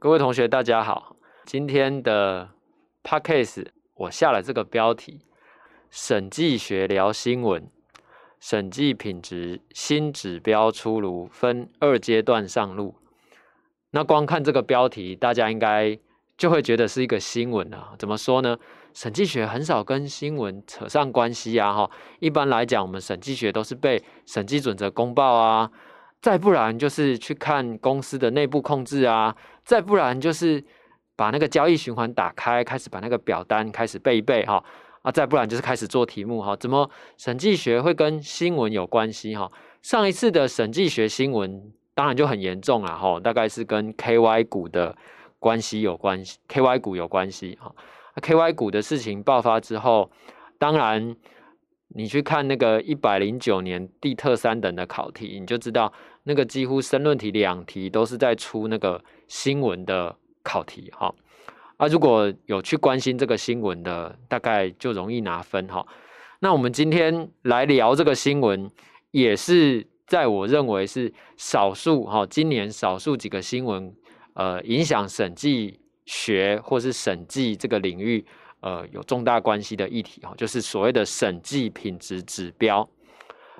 各位同学，大家好。今天的 podcast 我下了这个标题：审计学聊新闻，审计品质新指标出炉，分二阶段上路。那光看这个标题，大家应该就会觉得是一个新闻啊。怎么说呢？审计学很少跟新闻扯上关系啊。哈，一般来讲，我们审计学都是被审计准则公报啊。再不然就是去看公司的内部控制啊，再不然就是把那个交易循环打开，开始把那个表单开始背一背哈啊，再不然就是开始做题目哈。怎么审计学会跟新闻有关系哈？上一次的审计学新闻当然就很严重了哈，大概是跟 KY 股的关系有关系，KY 股有关系哈。KY 股的事情爆发之后，当然。你去看那个一百零九年地特三等的考题，你就知道那个几乎申论题两题都是在出那个新闻的考题哈。啊，如果有去关心这个新闻的，大概就容易拿分哈。那我们今天来聊这个新闻，也是在我认为是少数哈，今年少数几个新闻，呃，影响审计学或是审计这个领域。呃，有重大关系的议题哈，就是所谓的审计品质指标，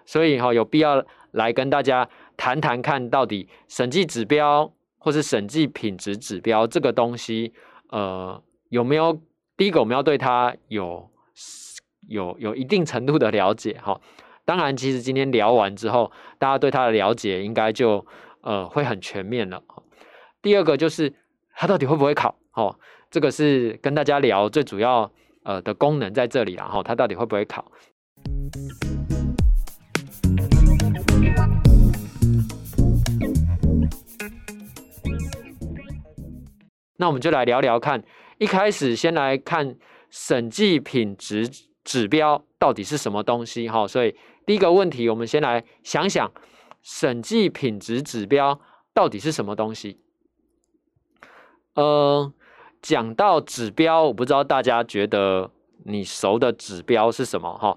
所以哈，有必要来跟大家谈谈看到底审计指标或是审计品质指标这个东西，呃，有没有第一个我们要对它有有有一定程度的了解哈。当然，其实今天聊完之后，大家对它的了解应该就呃会很全面了。第二个就是它到底会不会考哦？这个是跟大家聊最主要呃的功能在这里，然后它到底会不会考？那我们就来聊聊看，一开始先来看审计品质指标到底是什么东西哈。所以第一个问题，我们先来想想审计品质指标到底是什么东西？呃。讲到指标，我不知道大家觉得你熟的指标是什么哈？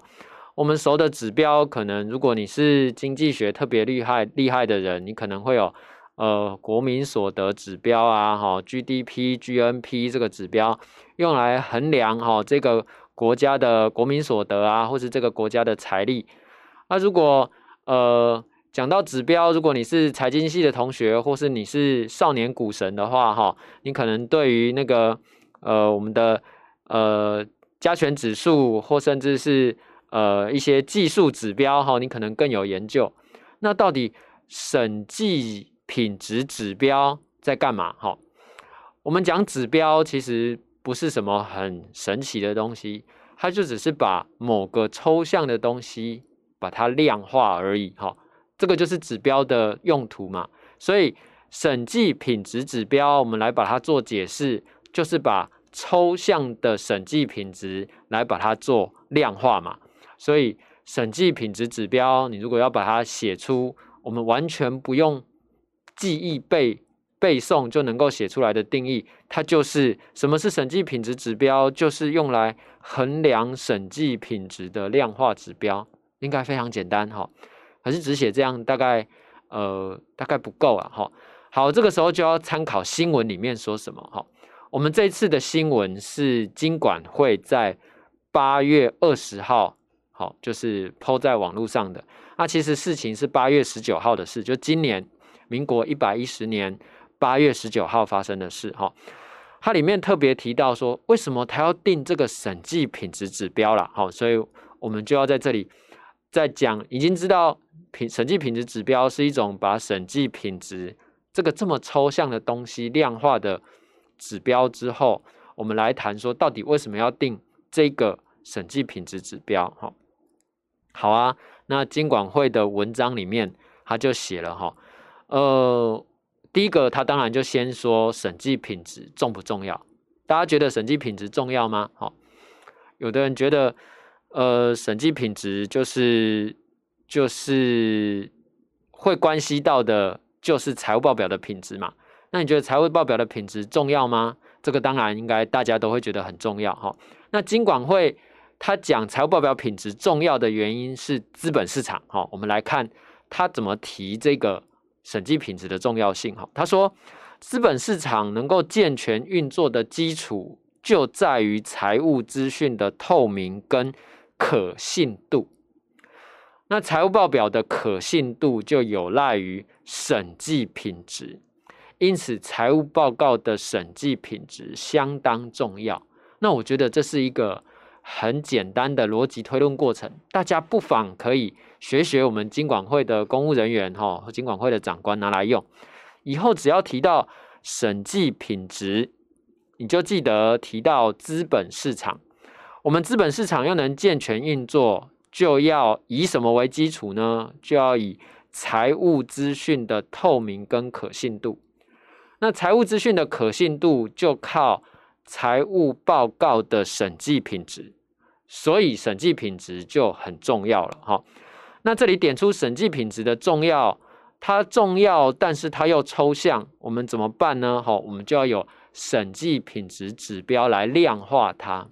我们熟的指标，可能如果你是经济学特别厉害厉害的人，你可能会有呃国民所得指标啊，哈 GDP、GNP 这个指标用来衡量哈这个国家的国民所得啊，或是这个国家的财力。那如果呃讲到指标，如果你是财经系的同学，或是你是少年股神的话，哈，你可能对于那个呃我们的呃加权指数，或甚至是呃一些技术指标，哈，你可能更有研究。那到底审计品质指标在干嘛？哈，我们讲指标其实不是什么很神奇的东西，它就只是把某个抽象的东西把它量化而已，哈。这个就是指标的用途嘛，所以审计品质指标，我们来把它做解释，就是把抽象的审计品质来把它做量化嘛。所以审计品质指标，你如果要把它写出，我们完全不用记忆背背诵就能够写出来的定义，它就是什么是审计品质指标，就是用来衡量审计品质的量化指标，应该非常简单哈。可是只写这样大概呃大概不够啊哈。好这个时候就要参考新闻里面说什么哈。我们这次的新闻是经管会在八月二十号好就是抛在网络上的。那其实事情是八月十九号的事就今年民国一百一十年八月十九号发生的事哈它里面特别提到说为什么他要定这个审计品质指标了好所以我们就要在这里再讲已经知道。品审计品质指标是一种把审计品质这个这么抽象的东西量化的指标之后，我们来谈说到底为什么要定这个审计品质指标？哈，好啊，那经管会的文章里面他就写了哈，呃，第一个他当然就先说审计品质重不重要？大家觉得审计品质重要吗？好，有的人觉得，呃，审计品质就是。就是会关系到的，就是财务报表的品质嘛。那你觉得财务报表的品质重要吗？这个当然应该大家都会觉得很重要哈。那金管会他讲财务报表品质重要的原因是资本市场哈。我们来看他怎么提这个审计品质的重要性哈。他说，资本市场能够健全运作的基础，就在于财务资讯的透明跟可信度。那财务报表的可信度就有赖于审计品质，因此财务报告的审计品质相当重要。那我觉得这是一个很简单的逻辑推论过程，大家不妨可以学学我们金管会的公务人员哈和金管会的长官拿来用。以后只要提到审计品质，你就记得提到资本市场。我们资本市场要能健全运作，就要以什么为基础呢？就要以财务资讯的透明跟可信度。那财务资讯的可信度就靠财务报告的审计品质，所以审计品质就很重要了哈。那这里点出审计品质的重要。它重要，但是它又抽象，我们怎么办呢？好，我们就要有审计品质指标来量化它。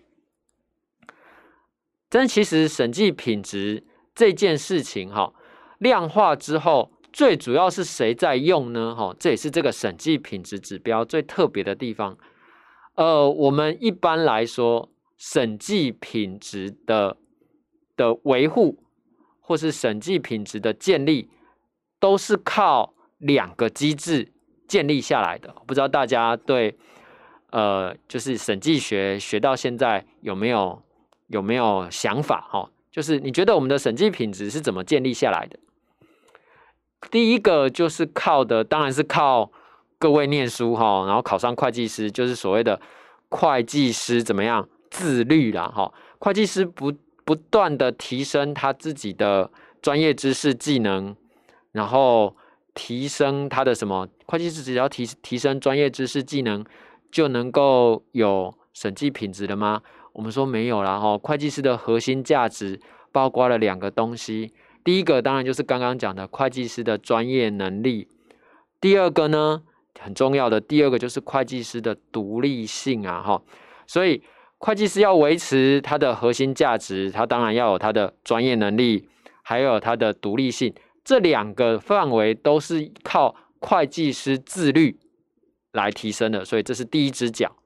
但其实审计品质这件事情，哈，量化之后，最主要是谁在用呢？哈，这也是这个审计品质指标最特别的地方。呃，我们一般来说，审计品质的的维护，或是审计品质的建立。都是靠两个机制建立下来的，不知道大家对呃，就是审计学学到现在有没有有没有想法哈？就是你觉得我们的审计品质是怎么建立下来的？第一个就是靠的，当然是靠各位念书哈，然后考上会计师，就是所谓的会计师怎么样自律啦哈？会计师不不断的提升他自己的专业知识技能。然后提升他的什么？会计师只要提提升专业知识技能，就能够有审计品质的吗？我们说没有啦。哈。会计师的核心价值包括了两个东西，第一个当然就是刚刚讲的会计师的专业能力，第二个呢很重要的，第二个就是会计师的独立性啊哈。所以会计师要维持他的核心价值，他当然要有他的专业能力，还有他的独立性。这两个范围都是靠会计师自律来提升的，所以这是第一只脚。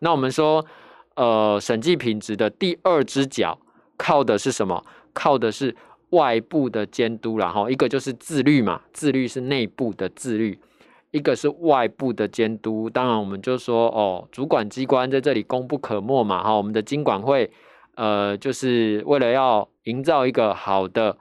那我们说，呃，审计品质的第二只脚靠的是什么？靠的是外部的监督然后一个就是自律嘛，自律是内部的自律；一个是外部的监督。当然，我们就说哦，主管机关在这里功不可没嘛。哈，我们的经管会，呃，就是为了要营造一个好的。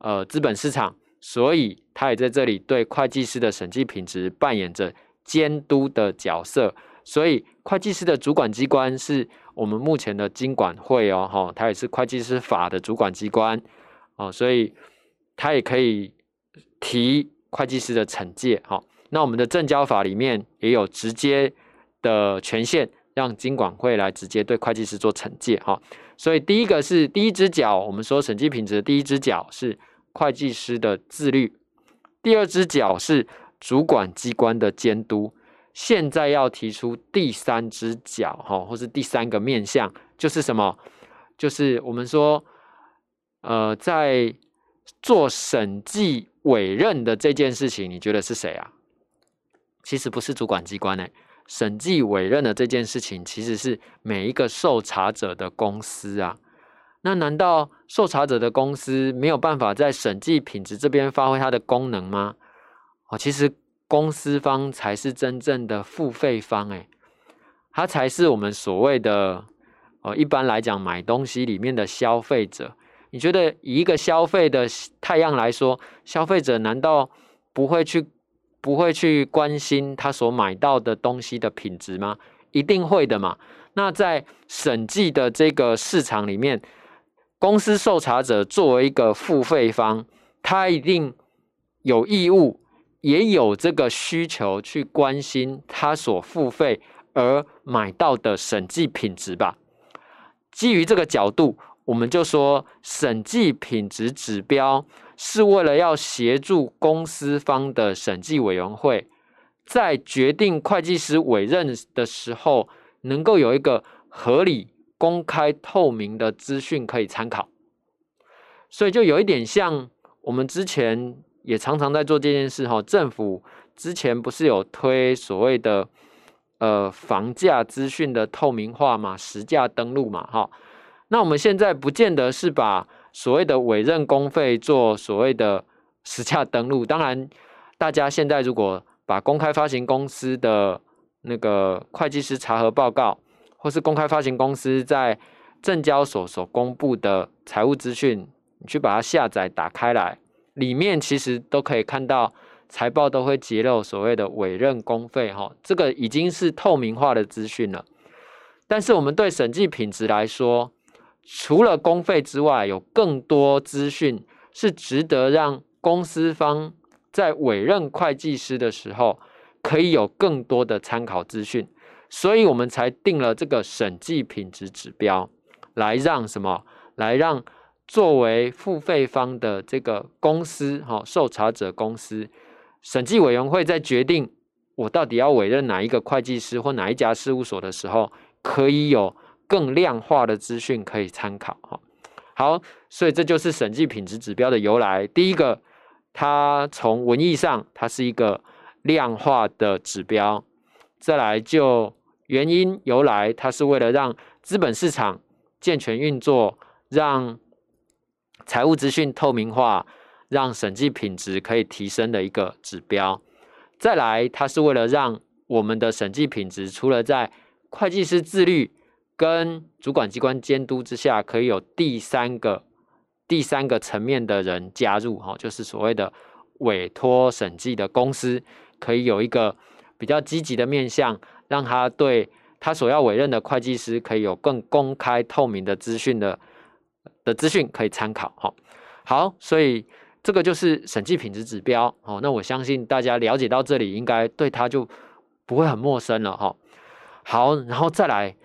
呃，资本市场，所以他也在这里对会计师的审计品质扮演着监督的角色。所以，会计师的主管机关是我们目前的经管会哦，哈，它也是会计师法的主管机关哦，所以它也可以提会计师的惩戒。哈，那我们的证交法里面也有直接的权限，让金管会来直接对会计师做惩戒。哈，所以第一个是第一只脚，我们说审计品质的第一只脚是。会计师的自律，第二只脚是主管机关的监督。现在要提出第三只脚，哈，或是第三个面向，就是什么？就是我们说，呃，在做审计委任的这件事情，你觉得是谁啊？其实不是主管机关诶，审计委任的这件事情，其实是每一个受查者的公司啊。那难道受查者的公司没有办法在审计品质这边发挥它的功能吗？哦，其实公司方才是真正的付费方，诶，他才是我们所谓的，呃，一般来讲买东西里面的消费者。你觉得以一个消费的太阳来说，消费者难道不会去不会去关心他所买到的东西的品质吗？一定会的嘛。那在审计的这个市场里面。公司受查者作为一个付费方，他一定有义务，也有这个需求去关心他所付费而买到的审计品质吧。基于这个角度，我们就说，审计品质指标是为了要协助公司方的审计委员会，在决定会计师委任的时候，能够有一个合理。公开透明的资讯可以参考，所以就有一点像我们之前也常常在做这件事哈。政府之前不是有推所谓的呃房价资讯的透明化嘛，实价登录嘛，哈。那我们现在不见得是把所谓的委任公费做所谓的实价登录，当然，大家现在如果把公开发行公司的那个会计师查核报告，或是公开发行公司在证交所所公布的财务资讯，你去把它下载打开来，里面其实都可以看到财报都会揭露所谓的委任公费，哈，这个已经是透明化的资讯了。但是我们对审计品质来说，除了公费之外，有更多资讯是值得让公司方在委任会计师的时候，可以有更多的参考资讯，所以我们才定了这个审计品质指标，来让什么？来让作为付费方的这个公司，哈，受查者公司，审计委员会在决定我到底要委任哪一个会计师或哪一家事务所的时候，可以有。更量化的资讯可以参考哈，好，所以这就是审计品质指标的由来。第一个，它从文义上，它是一个量化的指标；再来就原因由来，它是为了让资本市场健全运作，让财务资讯透明化，让审计品质可以提升的一个指标；再来，它是为了让我们的审计品质除了在会计师自律。跟主管机关监督之下，可以有第三个、第三个层面的人加入，哈，就是所谓的委托审计的公司，可以有一个比较积极的面向，让他对他所要委任的会计师，可以有更公开透明的资讯的的资讯可以参考，哈。好，所以这个就是审计品质指标，哦，那我相信大家了解到这里，应该对他就不会很陌生了，哈。好，然后再来。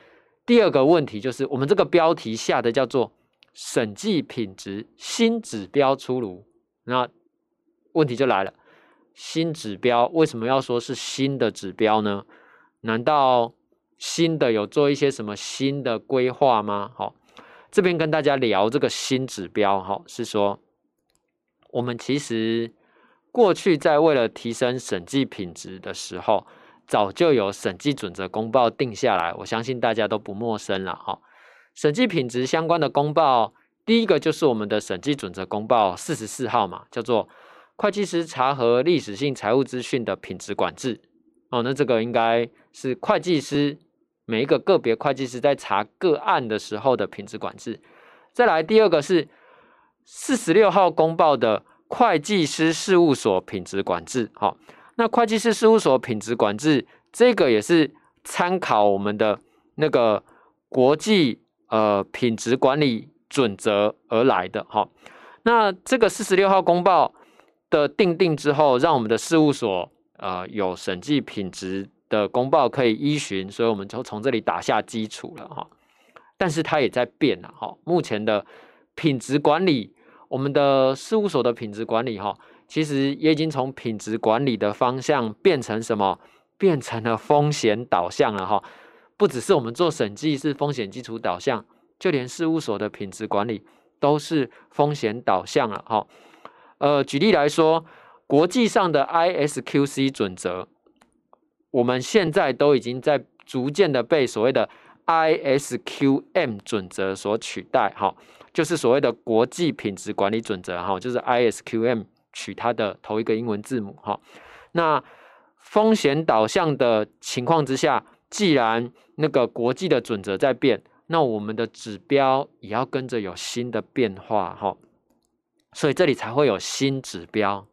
第二个问题就是，我们这个标题下的叫做“审计品质新指标出炉”，那问题就来了：新指标为什么要说是新的指标呢？难道新的有做一些什么新的规划吗？好，这边跟大家聊这个新指标，哈，是说我们其实过去在为了提升审计品质的时候。早就有审计准则公报定下来，我相信大家都不陌生了哈。审计品质相关的公报，第一个就是我们的审计准则公报四十四号嘛，叫做会计师查核历史性财务资讯的品质管制。哦，那这个应该是会计师每一个个别会计师在查个案的时候的品质管制。再来第二个是四十六号公报的会计师事务所品质管制。好。那会计师事务所品质管制，这个也是参考我们的那个国际呃品质管理准则而来的哈。那这个四十六号公报的定定之后，让我们的事务所呃有审计品质的公报可以依循，所以我们就从这里打下基础了哈。但是它也在变了哈。目前的品质管理，我们的事务所的品质管理哈。其实也已经从品质管理的方向变成什么？变成了风险导向了哈。不只是我们做审计是风险基础导向，就连事务所的品质管理都是风险导向了哈。呃，举例来说，国际上的 ISQC 准则，我们现在都已经在逐渐的被所谓的 ISQM 准则所取代哈，就是所谓的国际品质管理准则哈，就是 ISQM。取它的头一个英文字母哈，那风险导向的情况之下，既然那个国际的准则在变，那我们的指标也要跟着有新的变化哈，所以这里才会有新指标。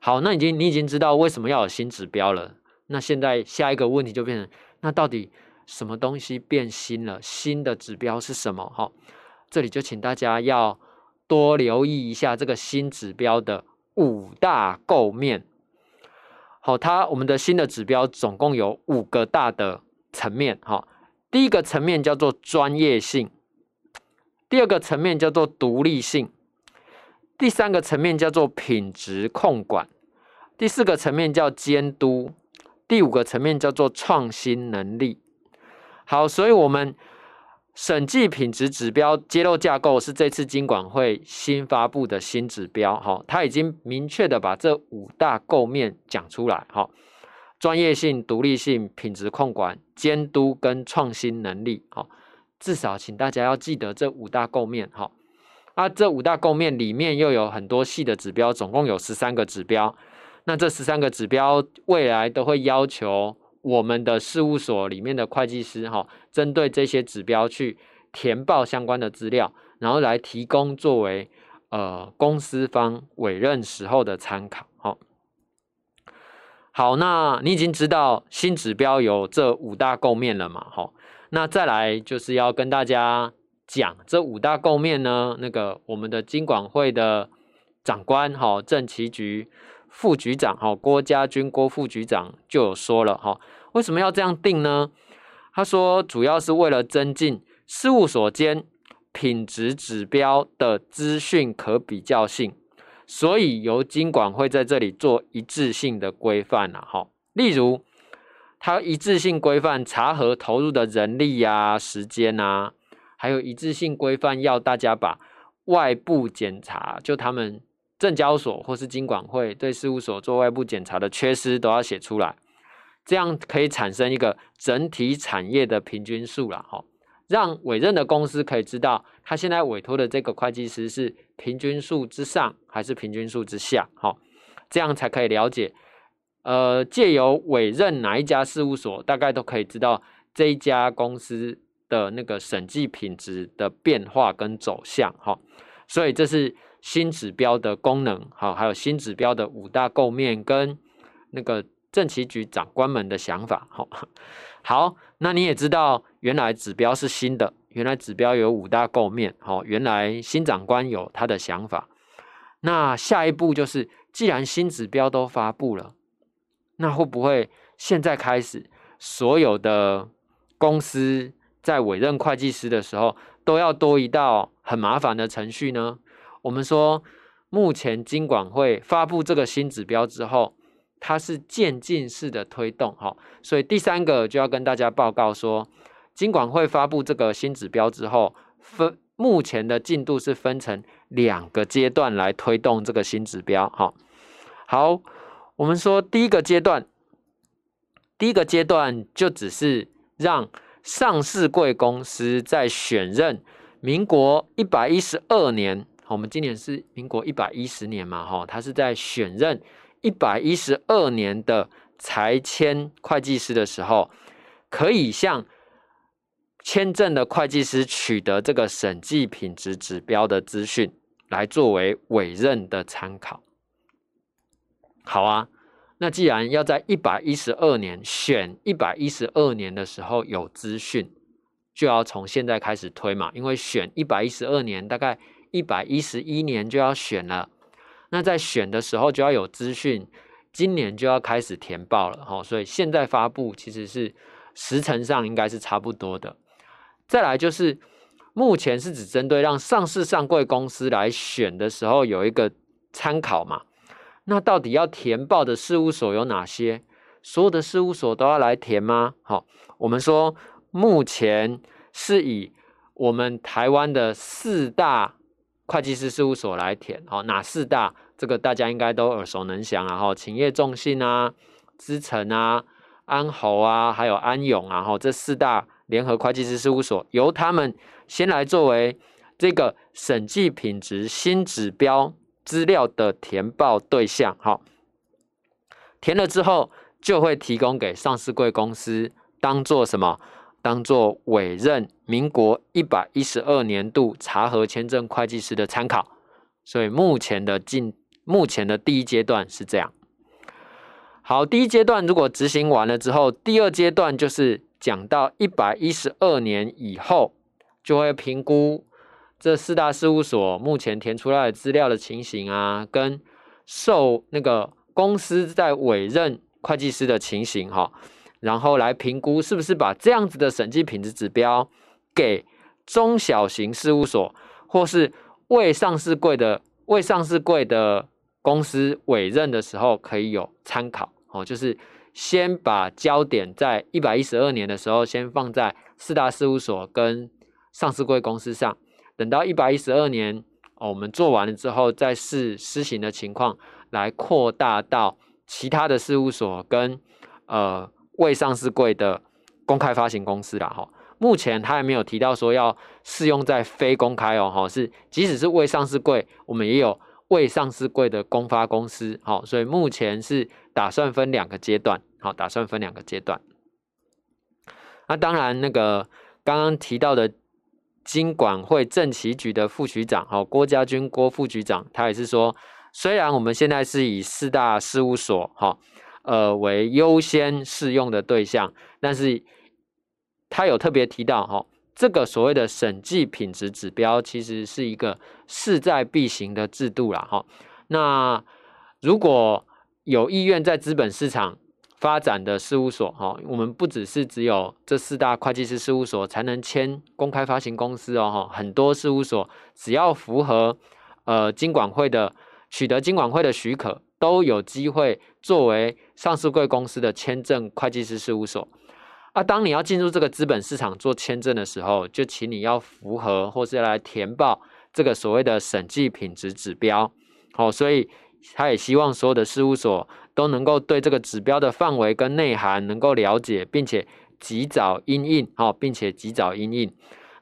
好，那已经你已经知道为什么要有新指标了，那现在下一个问题就变成，那到底什么东西变新了？新的指标是什么？哈，这里就请大家要。多留意一下这个新指标的五大构面。好，它我们的新的指标总共有五个大的层面。哈，第一个层面叫做专业性，第二个层面叫做独立性，第三个层面叫做品质控管，第四个层面叫监督，第五个层面叫做创新能力。好，所以我们。审计品质指标揭露架构是这次金管会新发布的新指标，哈，它已经明确的把这五大构面讲出来，哈，专业性、独立性、品质控管、监督跟创新能力，哈，至少请大家要记得这五大构面，哈，啊，这五大构面里面又有很多细的指标，总共有十三个指标，那这十三个指标未来都会要求。我们的事务所里面的会计师哈，针对这些指标去填报相关的资料，然后来提供作为呃公司方委任时候的参考。好，好，那你已经知道新指标有这五大构面了嘛？好，那再来就是要跟大家讲这五大构面呢，那个我们的金管会的长官哈，政企局副局长哈，郭家军郭副局长就有说了哈。为什么要这样定呢？他说，主要是为了增进事务所间品质指标的资讯可比较性，所以由金管会在这里做一致性的规范了。哈，例如，它一致性规范查核投入的人力呀、时间啊，还有一致性规范要大家把外部检查，就他们证交所或是金管会对事务所做外部检查的缺失都要写出来。这样可以产生一个整体产业的平均数了，哈，让委任的公司可以知道他现在委托的这个会计师是平均数之上还是平均数之下，哈，这样才可以了解，呃，借由委任哪一家事务所，大概都可以知道这一家公司的那个审计品质的变化跟走向，哈，所以这是新指标的功能，好，还有新指标的五大构面跟那个。政企局长官们的想法，好，好，那你也知道，原来指标是新的，原来指标有五大构面，好，原来新长官有他的想法，那下一步就是，既然新指标都发布了，那会不会现在开始，所有的公司在委任会计师的时候，都要多一道很麻烦的程序呢？我们说，目前金管会发布这个新指标之后。它是渐进式的推动，哈，所以第三个就要跟大家报告说，金管会发布这个新指标之后，分目前的进度是分成两个阶段来推动这个新指标，哈。好，我们说第一个阶段，第一个阶段就只是让上市贵公司在选任民国一百一十二年，我们今年是民国一百一十年嘛，哈，他是在选任。一百一十二年的才签会计师的时候，可以向签证的会计师取得这个审计品质指标的资讯，来作为委任的参考。好啊，那既然要在一百一十二年选一百一十二年的时候有资讯，就要从现在开始推嘛，因为选一百一十二年，大概一百一十一年就要选了。那在选的时候就要有资讯，今年就要开始填报了哈，所以现在发布其实是时程上应该是差不多的。再来就是目前是只针对让上市上柜公司来选的时候有一个参考嘛，那到底要填报的事务所有哪些？所有的事务所都要来填吗？好，我们说目前是以我们台湾的四大。会计师事务所来填，好，哪四大？这个大家应该都耳熟能详啊，哈，勤业众信啊，资诚啊，安侯啊，还有安永啊，哈，这四大联合会计师事务所，由他们先来作为这个审计品质新指标资料的填报对象，哈，填了之后就会提供给上市贵公司当做什么？当做委任民国一百一十二年度查核签证会计师的参考，所以目前的进目前的第一阶段是这样。好，第一阶段如果执行完了之后，第二阶段就是讲到一百一十二年以后，就会评估这四大事务所目前填出来的资料的情形啊，跟受那个公司在委任会计师的情形哈。然后来评估是不是把这样子的审计品质指标给中小型事务所，或是未上市柜的未上市柜的公司委任的时候可以有参考哦。就是先把焦点在一百一十二年的时候，先放在四大事务所跟上市贵公司上，等到一百一十二年哦，我们做完了之后，再试施行的情况来扩大到其他的事务所跟呃未上市柜的公开发行公司啦。哈。目前他还没有提到说要适用在非公开哦，哈，是即使是未上市柜，我们也有未上市柜的公发公司，好，所以目前是打算分两个阶段，好，打算分两个阶段。那当然，那个刚刚提到的金管会政企局的副局长，好，郭家军郭副局长，他也是说，虽然我们现在是以四大事务所，哈，呃为优先适用的对象，但是。他有特别提到哈，这个所谓的审计品质指标，其实是一个势在必行的制度啦哈。那如果有意愿在资本市场发展的事务所哈，我们不只是只有这四大会计师事务所才能签公开发行公司哦哈，很多事务所只要符合呃金管会的取得金管会的许可，都有机会作为上市贵公司的签证会计师事务所。那当你要进入这个资本市场做签证的时候，就请你要符合或是来填报这个所谓的审计品质指标。好，所以他也希望所有的事务所都能够对这个指标的范围跟内涵能够了解，并且及早应应。好，并且及早应应。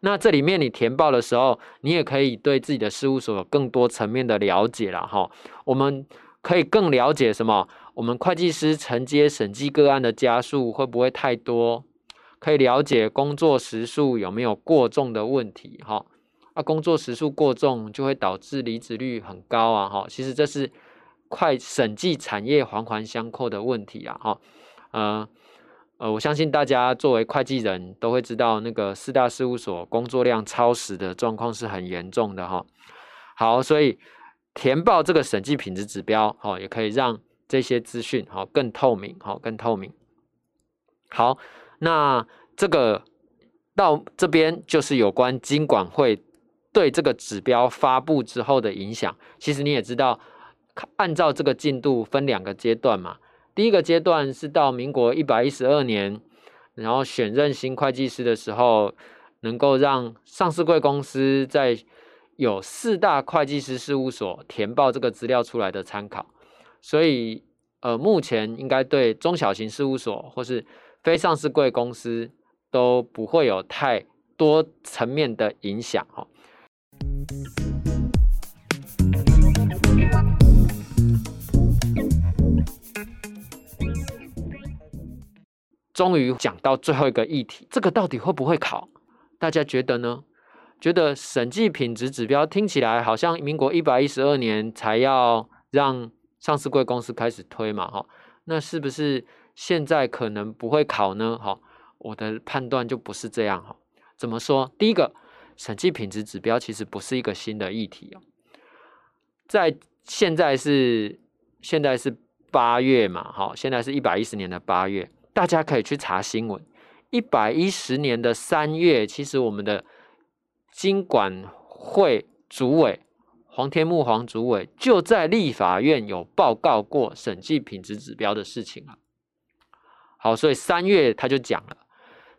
那这里面你填报的时候，你也可以对自己的事务所有更多层面的了解了。哈，我们可以更了解什么？我们会计师承接审计个案的家数会不会太多？可以了解工作时数有没有过重的问题？哈，啊，工作时数过重就会导致离职率很高啊！哈，其实这是快审计产业环环相扣的问题啊！哈，呃呃，我相信大家作为会计人都会知道，那个四大事务所工作量超时的状况是很严重的哈。好，所以填报这个审计品质指标，哈，也可以让。这些资讯好更透明，好更透明。好，那这个到这边就是有关金管会对这个指标发布之后的影响。其实你也知道，按照这个进度分两个阶段嘛。第一个阶段是到民国一百一十二年，然后选任新会计师的时候，能够让上市贵公司在有四大会计师事务所填报这个资料出来的参考。所以，呃，目前应该对中小型事务所或是非上市贵公司都不会有太多层面的影响哈。终于讲到最后一个议题，这个到底会不会考？大家觉得呢？觉得审计品质指标听起来好像民国一百一十二年才要让。上市贵公司开始推嘛，哈，那是不是现在可能不会考呢？哈，我的判断就不是这样，哈。怎么说？第一个，审计品质指标其实不是一个新的议题哦，在现在是现在是八月嘛，哈，现在是一百一十年的八月，大家可以去查新闻。一百一十年的三月，其实我们的经管会主委。黄天木黄主委就在立法院有报告过审计品质指标的事情了。好，所以三月他就讲了。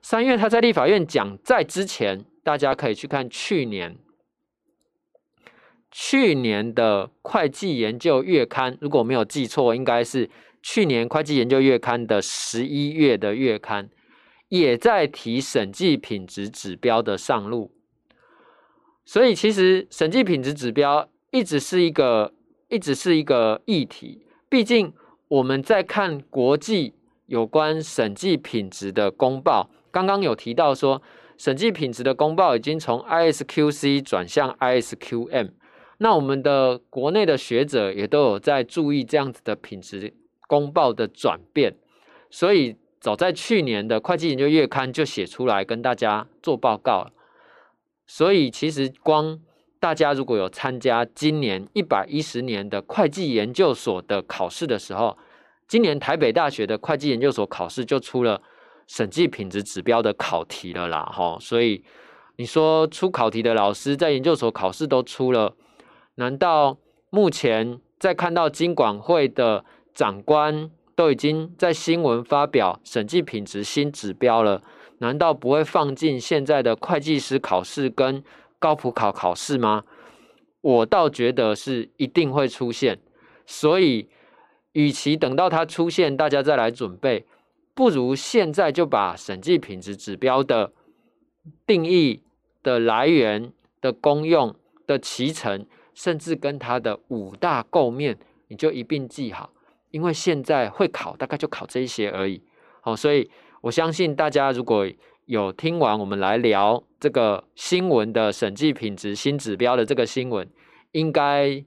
三月他在立法院讲，在之前大家可以去看去年去年的会计研究月刊，如果没有记错，应该是去年会计研究月刊的十一月的月刊，也在提审计品质指标的上路。所以其实审计品质指标一直是一个，一直是一个议题。毕竟我们在看国际有关审计品质的公报，刚刚有提到说，审计品质的公报已经从 ISQC 转向 ISQM。那我们的国内的学者也都有在注意这样子的品质公报的转变。所以早在去年的会计研究月刊就写出来跟大家做报告了。所以，其实光大家如果有参加今年一百一十年的会计研究所的考试的时候，今年台北大学的会计研究所考试就出了审计品质指标的考题了啦，哈。所以你说出考题的老师在研究所考试都出了，难道目前在看到金管会的长官都已经在新闻发表审计品质新指标了？难道不会放进现在的会计师考试跟高普考考试吗？我倒觉得是一定会出现，所以与其等到它出现，大家再来准备，不如现在就把审计品质指标的定义的来源的功用的脐程，甚至跟它的五大构面，你就一并记好，因为现在会考，大概就考这些而已。好，所以我相信大家如果有听完我们来聊这个新闻的审计品质新指标的这个新闻，应该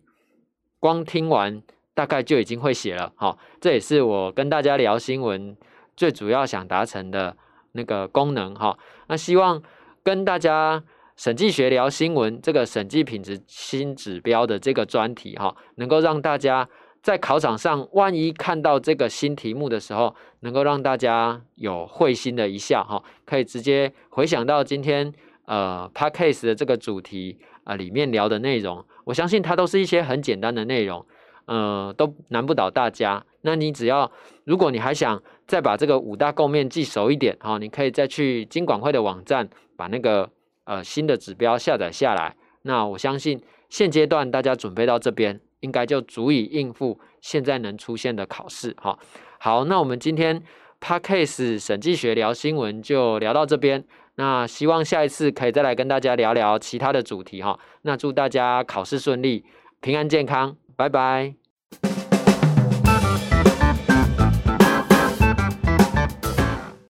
光听完大概就已经会写了。好，这也是我跟大家聊新闻最主要想达成的那个功能。哈，那希望跟大家审计学聊新闻这个审计品质新指标的这个专题，哈，能够让大家。在考场上，万一看到这个新题目的时候，能够让大家有会心的一笑哈，可以直接回想到今天呃 p a c a s e 的这个主题啊里面聊的内容，我相信它都是一些很简单的内容，呃，都难不倒大家。那你只要，如果你还想再把这个五大构面记熟一点哈，你可以再去金管会的网站把那个呃新的指标下载下来。那我相信现阶段大家准备到这边。应该就足以应付现在能出现的考试，哈。好，那我们今天 p a c k a g e 审计学聊新闻就聊到这边。那希望下一次可以再来跟大家聊聊其他的主题，哈。那祝大家考试顺利，平安健康，拜拜。